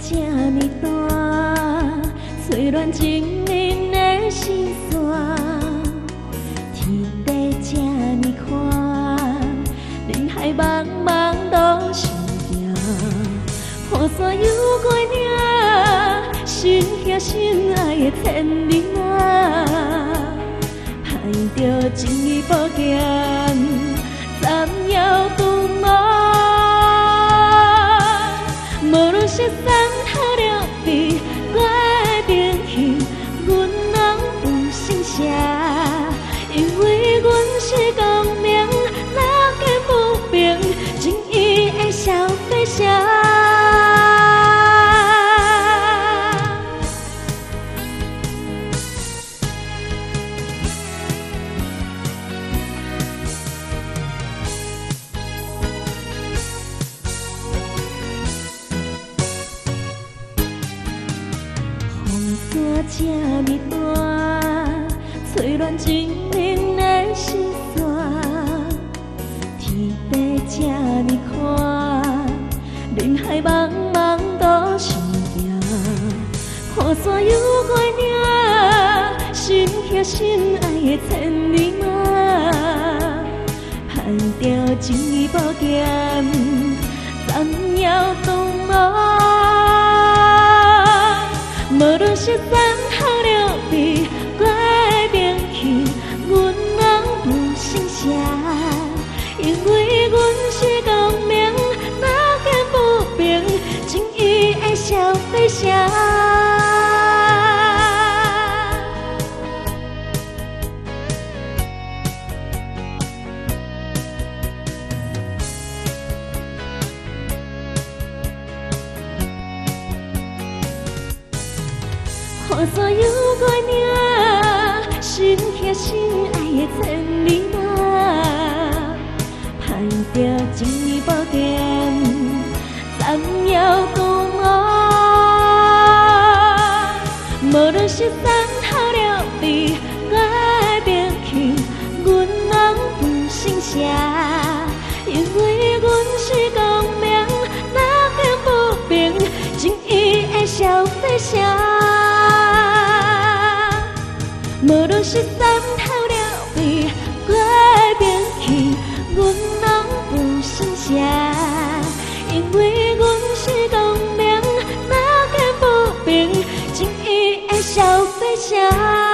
这呢大，吹乱情人的心线。天地这呢宽，人海茫茫都相行。雨伞犹过领，心遐心爱的千里马，盼着情义宝剑，斩妖除魔。无论失这呢大，吹乱情人的心弦。天地这呢宽，人海茫茫都相行。雨伞犹过领，心遐心爱的千里马，盼着情义宝剑，斩妖除魔。无论失雨伞犹过领，心遐心爱的千里马，盼着情义宝剑，斩妖除魔。无论失散透了悲，我的兵器，阮拢有声声，因为阮是光明，哪敢不平，正义的小飞侠。无论失散透了悲，我的兵器，阮拢有声声，因为阮是光明，哪敢不平，正义的小飞侠。